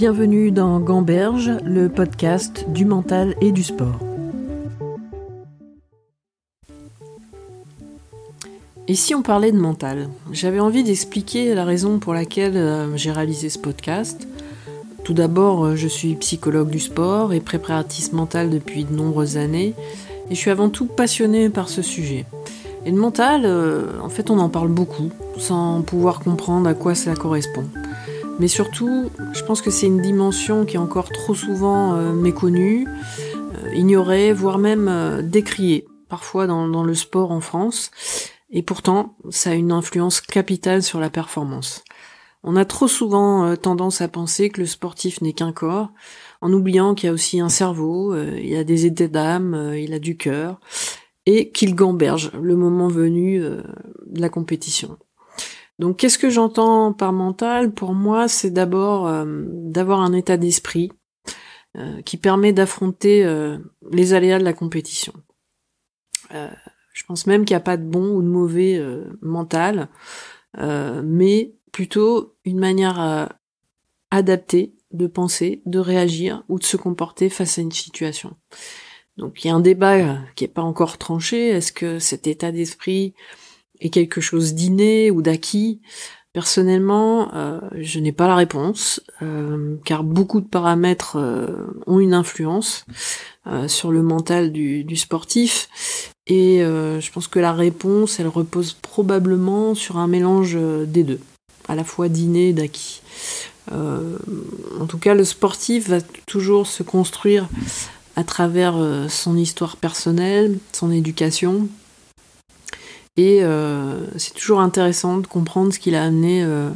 Bienvenue dans Gamberge, le podcast du mental et du sport. Et si on parlait de mental? J'avais envie d'expliquer la raison pour laquelle euh, j'ai réalisé ce podcast. Tout d'abord, euh, je suis psychologue du sport et préparatiste mental depuis de nombreuses années, et je suis avant tout passionnée par ce sujet. Et le mental, euh, en fait, on en parle beaucoup, sans pouvoir comprendre à quoi cela correspond. Mais surtout, je pense que c'est une dimension qui est encore trop souvent euh, méconnue, euh, ignorée, voire même euh, décriée, parfois dans, dans, le sport en France. Et pourtant, ça a une influence capitale sur la performance. On a trop souvent tendance à penser que le sportif n'est qu'un corps, en oubliant qu'il y a aussi un cerveau, il a des états d'âme, il a du cœur, et qu'il gamberge le moment venu de la compétition. Donc qu'est-ce que j'entends par mental? Pour moi, c'est d'abord euh, d'avoir un état d'esprit euh, qui permet d'affronter euh, les aléas de la compétition. je pense même qu'il n'y a pas de bon ou de mauvais mental, mais plutôt une manière adaptée de penser, de réagir ou de se comporter face à une situation. Donc il y a un débat qui n'est pas encore tranché. Est-ce que cet état d'esprit est quelque chose d'inné ou d'acquis? Personnellement, euh, je n'ai pas la réponse, euh, car beaucoup de paramètres euh, ont une influence sur le mental du sportif, et je pense que la réponse, elle repose probablement sur un mélange des deux, à la fois d'inné et d'acquis. en tout cas, le sportif va toujours se construire à travers son histoire personnelle, son éducation, et euh, c'est toujours intéressant de comprendre ce qui l'a amené euh,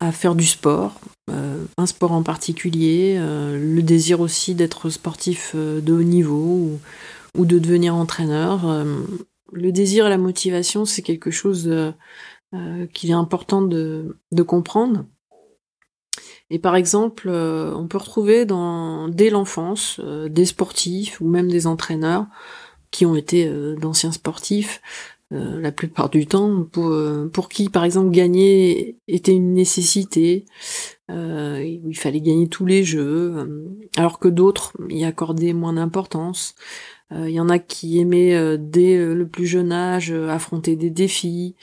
à faire du sport, euh, un sport en particulier, le désir aussi d'être sportif de haut niveau ou, de devenir entraîneur. le désir et la motivation, c'est quelque chose qu'il est important de, comprendre. Et par exemple, on peut retrouver dans, dès l'enfance des sportifs ou même des entraîneurs qui ont été d'anciens sportifs euh, la plupart du temps, pour, euh, pour qui par exemple gagner était une nécessité, euh, il fallait gagner tous les jeux, euh, alors que d'autres y accordaient moins d'importance. Il y en a qui aimaient dès le plus jeune âge affronter des défis,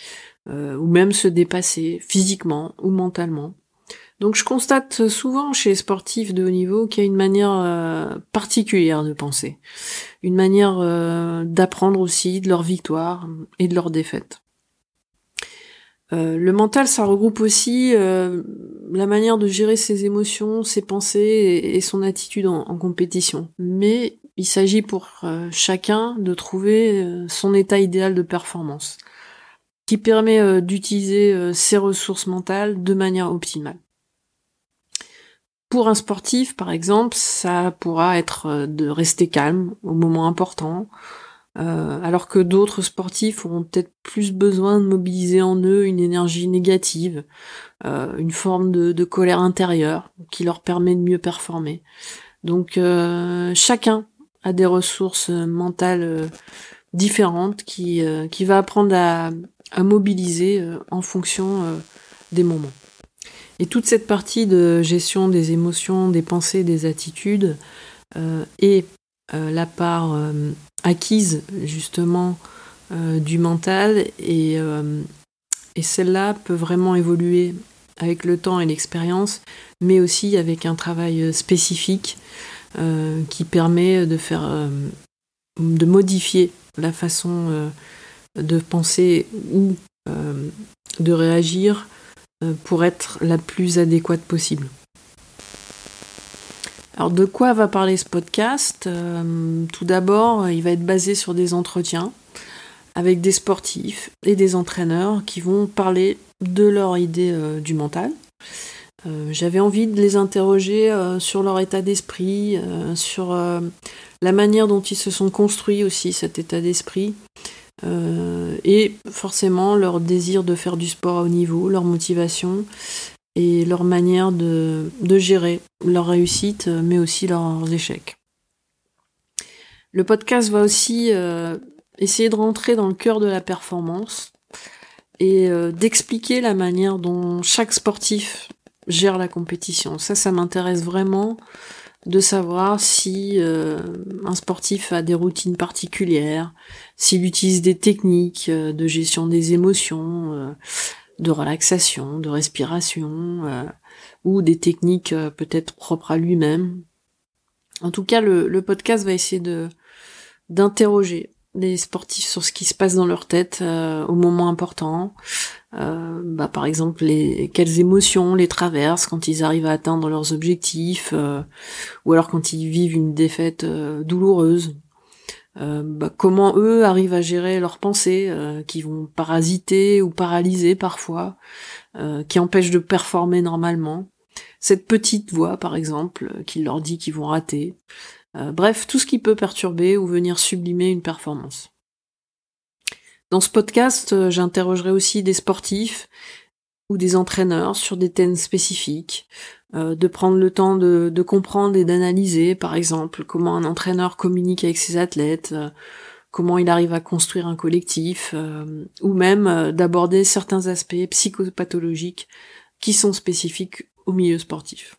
ou même se dépasser physiquement ou mentalement. Donc je constate souvent chez les sportifs de haut niveau qu'il y a une manière euh, particulière de penser, une manière euh, d'apprendre aussi de leurs victoires et de leurs défaites. Euh, le mental, ça regroupe aussi la manière de gérer ses émotions, ses pensées et, son attitude en, en, compétition. Mais il s'agit pour chacun de trouver son état idéal de performance, qui permet d'utiliser ses ressources mentales de manière optimale. Pour un sportif, par exemple, ça pourra être euh, de rester calme au moment important, euh, alors que d'autres sportifs auront peut-être plus besoin de mobiliser en eux une énergie négative, euh, une forme de, colère intérieure qui leur permet de mieux performer. Donc chacun a des ressources mentales différentes qui, qui va apprendre à, à mobiliser en fonction des moments. Et toute cette partie de gestion des émotions, des pensées, des attitudes euh, et euh, la part euh, acquise justement du mental. Et, et celle-là peut vraiment évoluer avec le temps et l'expérience, mais aussi avec un travail spécifique qui permet de faire de modifier la façon de penser ou de réagir euh, pour être la plus adéquate possible. Alors de quoi va parler ce podcast? Euh, Tout d'abord, il va être basé sur des entretiens avec des sportifs et des entraîneurs qui vont parler de leur idée euh, du mental. J'avais envie de les interroger sur leur état d'esprit, sur la manière dont ils se sont construits aussi cet état d'esprit, euh, et forcément leur désir de faire du sport à haut niveau, leur motivation et leur manière de, gérer leur réussite, mais aussi leurs échecs. Le podcast va aussi euh, essayer de rentrer dans le cœur de la performance et d'expliquer la manière dont chaque sportif gère la compétition. Ça, ça m'intéresse vraiment de savoir si euh, un sportif a des routines particulières, s'il utilise des techniques euh, de gestion des émotions, euh, de relaxation, de respiration, ou des techniques peut-être propres à lui-même. En tout cas, le, le podcast va essayer de d'interroger les sportifs sur ce qui se passe dans leur tête au moment important, euh, bah, par exemple, les, quelles émotions les traversent quand ils arrivent à atteindre leurs objectifs, euh, ou alors quand ils vivent une défaite euh, douloureuse. Bah, comment eux arrivent à gérer leurs pensées, qui vont parasiter ou paralyser parfois, qui empêchent de performer normalement. Cette petite voix, par exemple, qui leur dit qu'ils vont rater. Bref, tout ce qui peut perturber ou venir sublimer une performance. Dans ce podcast, euh, j'interrogerai aussi des sportifs ou des entraîneurs sur des thèmes spécifiques, euh, de prendre le temps de, comprendre et d'analyser, par exemple, comment un entraîneur communique avec ses athlètes, euh, comment il arrive à construire un collectif, ou même d'aborder certains aspects psychopathologiques qui sont spécifiques au milieu sportif.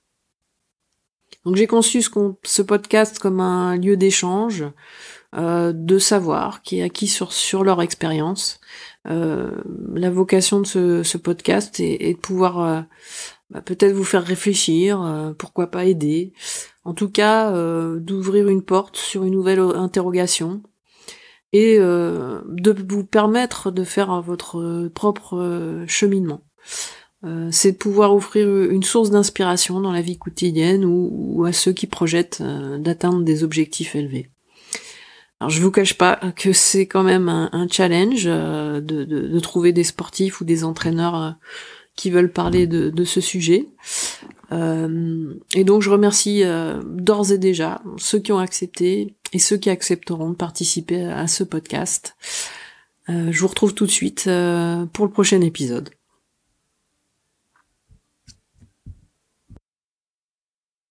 Donc j'ai conçu ce podcast comme un lieu d'échange, euh, de savoir qui est acquis sur, sur leur expérience. Euh, la vocation de ce, ce podcast est, de pouvoir euh, bah, peut-être vous faire réfléchir, pourquoi pas aider. En tout cas, d'ouvrir une porte sur une nouvelle interrogation et de vous permettre de faire votre propre cheminement. C'est de pouvoir offrir une source d'inspiration dans la vie quotidienne ou, à ceux qui projettent d'atteindre des objectifs élevés. Alors je vous cache pas que c'est quand même un, challenge euh, de, trouver des sportifs ou des entraîneurs euh, qui veulent parler de, ce sujet. Euh, et donc je remercie d'ores et déjà ceux qui ont accepté et ceux qui accepteront de participer à ce podcast. je vous retrouve tout de suite pour le prochain épisode.